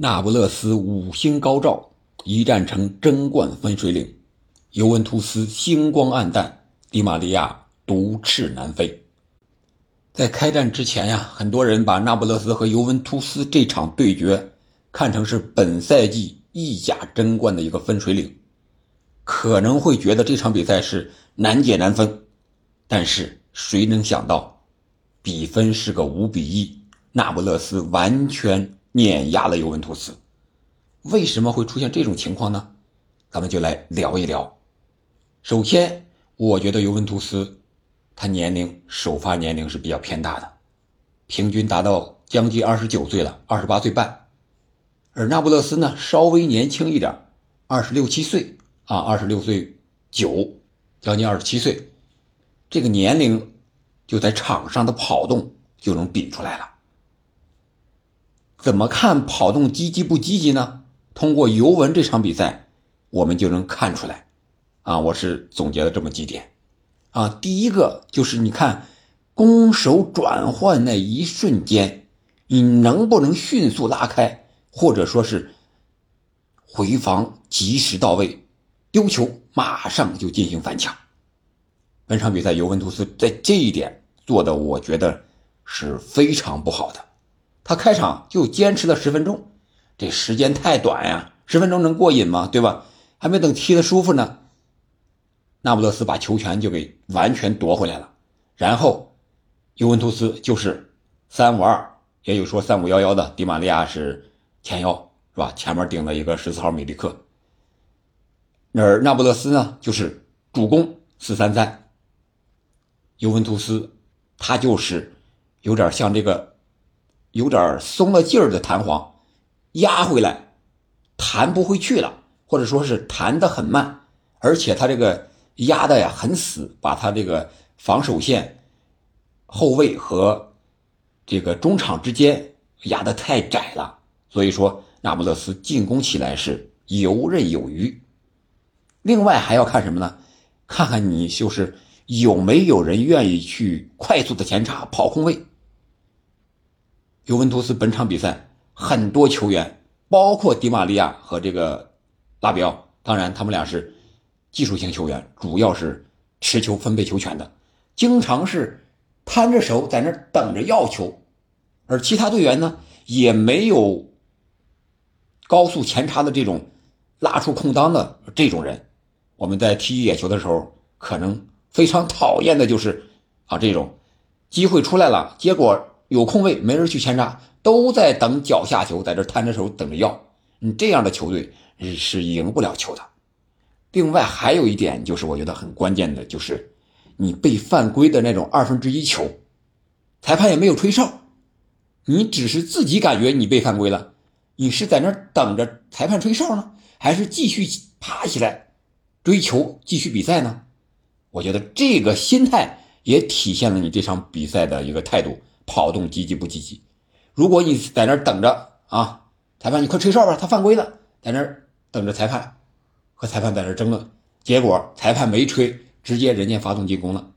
那不勒斯五星高照，一战成争冠分水岭；尤文图斯星光黯淡，迪玛利亚独翅难飞。在开战之前呀，很多人把那不勒斯和尤文图斯这场对决看成是本赛季意甲争冠的一个分水岭，可能会觉得这场比赛是难解难分。但是谁能想到，比分是个五比一，那不勒斯完全。碾压了尤文图斯，为什么会出现这种情况呢？咱们就来聊一聊。首先，我觉得尤文图斯他年龄首发年龄是比较偏大的，平均达到将近二十九岁了，二十八岁半。而那不勒斯呢，稍微年轻一点，二十六七岁啊，二十六岁九，将近二十七岁，这个年龄就在场上的跑动就能比出来了。怎么看跑动积极不积极呢？通过尤文这场比赛，我们就能看出来。啊，我是总结了这么几点。啊，第一个就是你看攻守转换那一瞬间，你能不能迅速拉开，或者说是回防及时到位，丢球马上就进行反抢。本场比赛尤文图斯在这一点做的，我觉得是非常不好的。他开场就坚持了十分钟，这时间太短呀！十分钟能过瘾吗？对吧？还没等踢得舒服呢，那不勒斯把球权就给完全夺回来了。然后，尤文图斯就是三五二，也有说三五幺幺的。迪玛利亚是前腰，是吧？前面顶了一个十四号米利克。而那不勒斯呢，就是主攻四三三。尤文图斯他就是有点像这个。有点松了劲儿的弹簧，压回来，弹不回去了，或者说是弹的很慢，而且他这个压的呀很死，把他这个防守线、后卫和这个中场之间压的太窄了，所以说那不勒斯进攻起来是游刃有余。另外还要看什么呢？看看你就是有没有人愿意去快速的前插跑空位。尤文图斯本场比赛很多球员，包括迪玛利亚和这个拉比奥，当然他们俩是技术型球员，主要是持球分配球权的，经常是摊着手在那等着要球，而其他队员呢也没有高速前插的这种拉出空当的这种人。我们在踢野球的时候，可能非常讨厌的就是啊这种机会出来了，结果。有空位没人去前插，都在等脚下球，在这摊着手等着要。你这样的球队是赢不了球的。另外还有一点就是，我觉得很关键的就是，你被犯规的那种二分之一球，裁判也没有吹哨，你只是自己感觉你被犯规了，你是在那等着裁判吹哨呢，还是继续爬起来追球继续比赛呢？我觉得这个心态也体现了你这场比赛的一个态度。跑动积极不积极？如果你在那儿等着啊，裁判，你快吹哨吧，他犯规了，在那儿等着裁判，和裁判在那儿争论，结果裁判没吹，直接人家发动进攻了。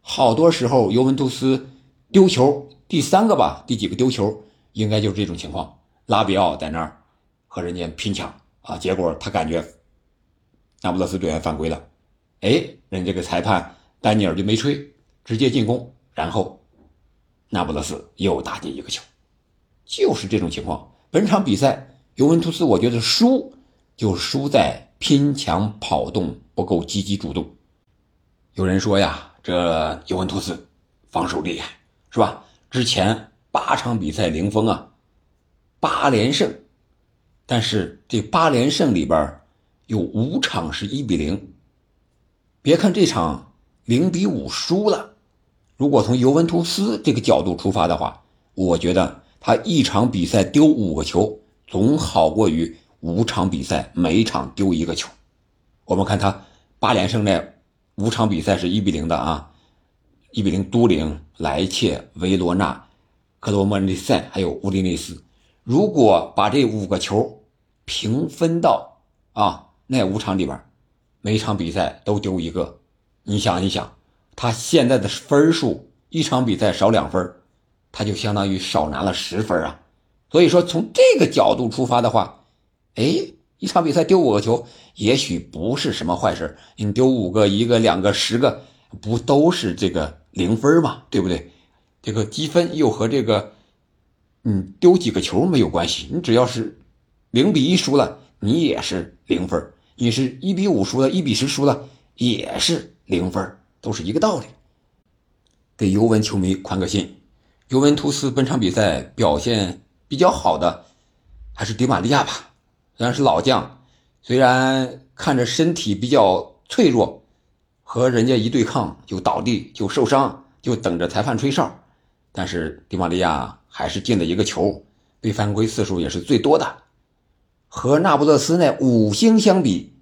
好多时候尤文图斯丢球第三个吧，第几个丢球，应该就是这种情况。拉比奥在那儿和人家拼抢啊，结果他感觉那不勒斯队员犯规了，哎，人这个裁判丹尼尔就没吹，直接进攻，然后。那不勒斯又打进一个球，就是这种情况。本场比赛尤文图斯，我觉得输就输在拼抢跑动不够积极主动。有人说呀，这尤文图斯防守厉害，是吧？之前八场比赛零封啊，八连胜，但是这八连胜里边有五场是一比零。别看这场零比五输了。如果从尤文图斯这个角度出发的话，我觉得他一场比赛丢五个球，总好过于五场比赛每一场丢一个球。我们看他八连胜那五场比赛是一比零的啊，一比零都灵、莱切、维罗纳、克罗莫内塞还有乌迪内斯。如果把这五个球平分到啊那五场里边，每场比赛都丢一个，你想一想。他现在的分数，一场比赛少两分，他就相当于少拿了十分啊！所以说，从这个角度出发的话，哎，一场比赛丢五个球，也许不是什么坏事。你丢五个、一个、两个、十个，不都是这个零分吗？对不对？这个积分又和这个，嗯，丢几个球没有关系。你只要是零比一输了，你也是零分；你是一比五输了，一比十输了，也是零分，都是一个道理。给尤文球迷宽个心，尤文图斯本场比赛表现。比较好的还是迪玛利亚吧，虽然是老将，虽然看着身体比较脆弱，和人家一对抗就倒地就受伤，就等着裁判吹哨，但是迪玛利亚还是进了一个球，被犯规次数也是最多的，和那不勒斯那五星相比，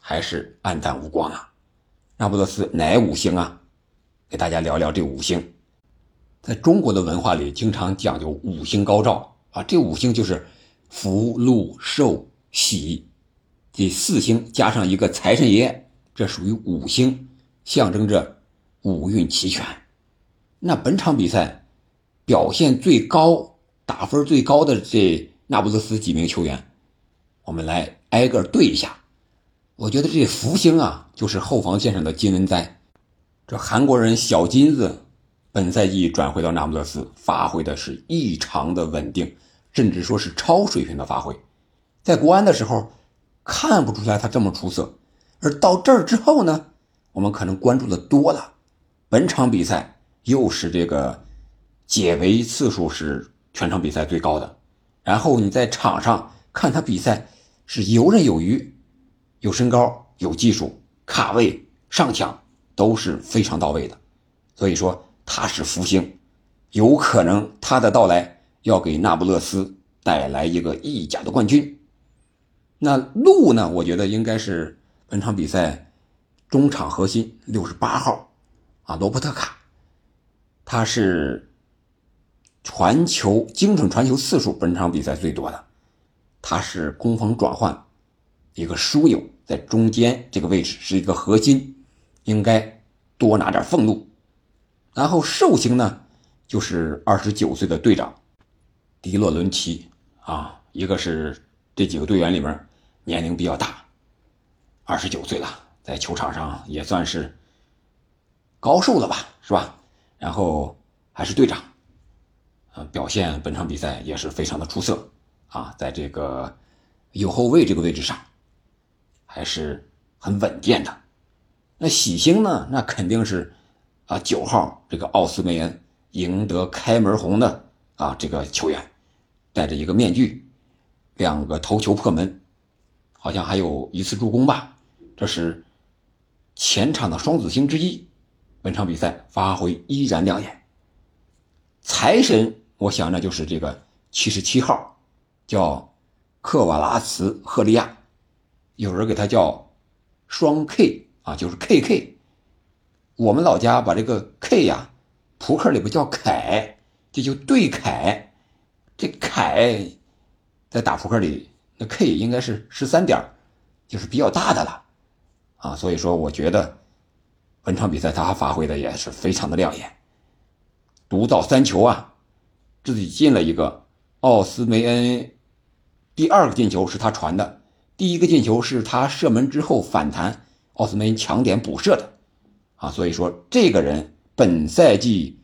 还是黯淡无光啊！那不勒斯哪五星啊？给大家聊聊这五星。在中国的文化里，经常讲究五星高照啊，这五星就是福禄寿喜，这四星加上一个财神爷，这属于五星，象征着五运齐全。那本场比赛表现最高、打分最高的这那不勒斯几名球员，我们来挨个对一下。我觉得这福星啊，就是后防线上的金文哉，这韩国人小金子。本赛季转回到那不勒斯，发挥的是异常的稳定，甚至说是超水平的发挥。在国安的时候，看不出来他这么出色，而到这儿之后呢，我们可能关注的多了。本场比赛又是这个解围次数是全场比赛最高的，然后你在场上看他比赛是游刃有余，有身高、有技术、卡位、上抢都是非常到位的，所以说。他是福星，有可能他的到来要给那不勒斯带来一个意甲的冠军。那路呢？我觉得应该是本场比赛中场核心，六十八号啊，罗伯特卡，他是传球精准传球次数本场比赛最多的，他是攻防转换一个枢纽，在中间这个位置是一个核心，应该多拿点俸禄。然后寿星呢，就是二十九岁的队长迪洛伦齐啊，一个是这几个队员里面年龄比较大，二十九岁了，在球场上也算是高寿了吧，是吧？然后还是队长，呃，表现本场比赛也是非常的出色啊，在这个右后卫这个位置上还是很稳健的。那喜星呢，那肯定是。啊，九号这个奥斯梅恩赢得开门红的啊，这个球员戴着一个面具，两个头球破门，好像还有一次助攻吧，这是前场的双子星之一。本场比赛发挥依然亮眼。财神，我想那就是这个七十七号，叫克瓦拉茨赫利亚，有人给他叫双 K 啊，就是 KK。我们老家把这个 K 呀，扑克里边叫凯，这就对凯。这凯在打扑克里，那 K 应该是十三点，就是比较大的了啊。所以说，我觉得本场比赛他发挥的也是非常的亮眼，独到三球啊，自己进了一个。奥斯梅恩第二个进球是他传的，第一个进球是他射门之后反弹，奥斯梅恩抢点补射的。啊，所以说这个人本赛季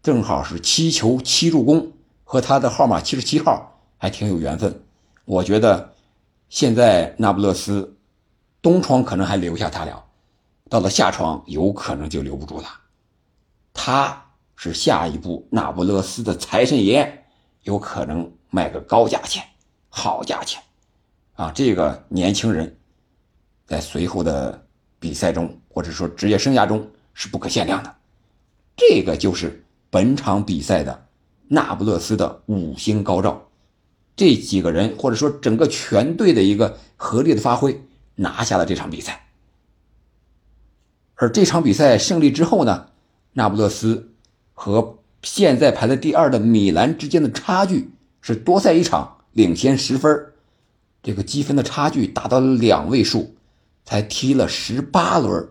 正好是七球七助攻，和他的号码七十七号还挺有缘分。我觉得现在那不勒斯东窗可能还留下他了，到了夏窗有可能就留不住了。他是下一步那不勒斯的财神爷，有可能卖个高价钱，好价钱。啊，这个年轻人在随后的。比赛中，或者说职业生涯中是不可限量的，这个就是本场比赛的那不勒斯的五星高照，这几个人或者说整个全队的一个合力的发挥，拿下了这场比赛。而这场比赛胜利之后呢，那不勒斯和现在排在第二的米兰之间的差距是多赛一场领先十分，这个积分的差距达到了两位数。才踢了十八轮，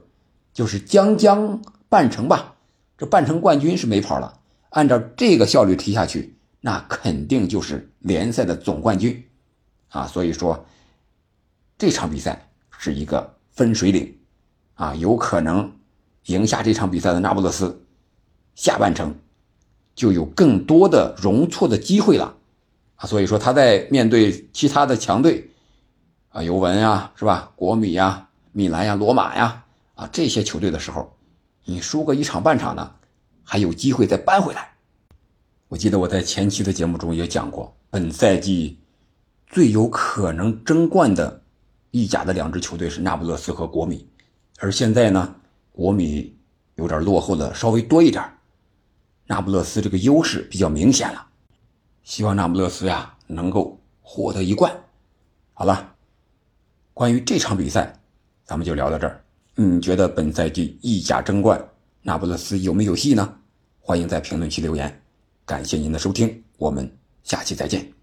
就是将将半程吧。这半程冠军是没跑了。按照这个效率踢下去，那肯定就是联赛的总冠军啊。所以说，这场比赛是一个分水岭啊，有可能赢下这场比赛的那不勒斯，下半程就有更多的容错的机会了。啊所以说，他在面对其他的强队啊，尤文呀，是吧？国米呀、米兰呀、罗马呀啊这些球队的时候，你输个一场半场呢，还有机会再扳回来。我记得我在前期的节目中也讲过，本赛季最有可能争冠的意甲的两支球队是那不勒斯和国米，而现在呢，国米有点落后的稍微多一点，那不勒斯这个优势比较明显了。希望那不勒斯呀能够获得一冠。好了，关于这场比赛，咱们就聊到这儿。你觉得本赛季意甲争冠，那不勒斯有没有戏呢？欢迎在评论区留言。感谢您的收听，我们下期再见。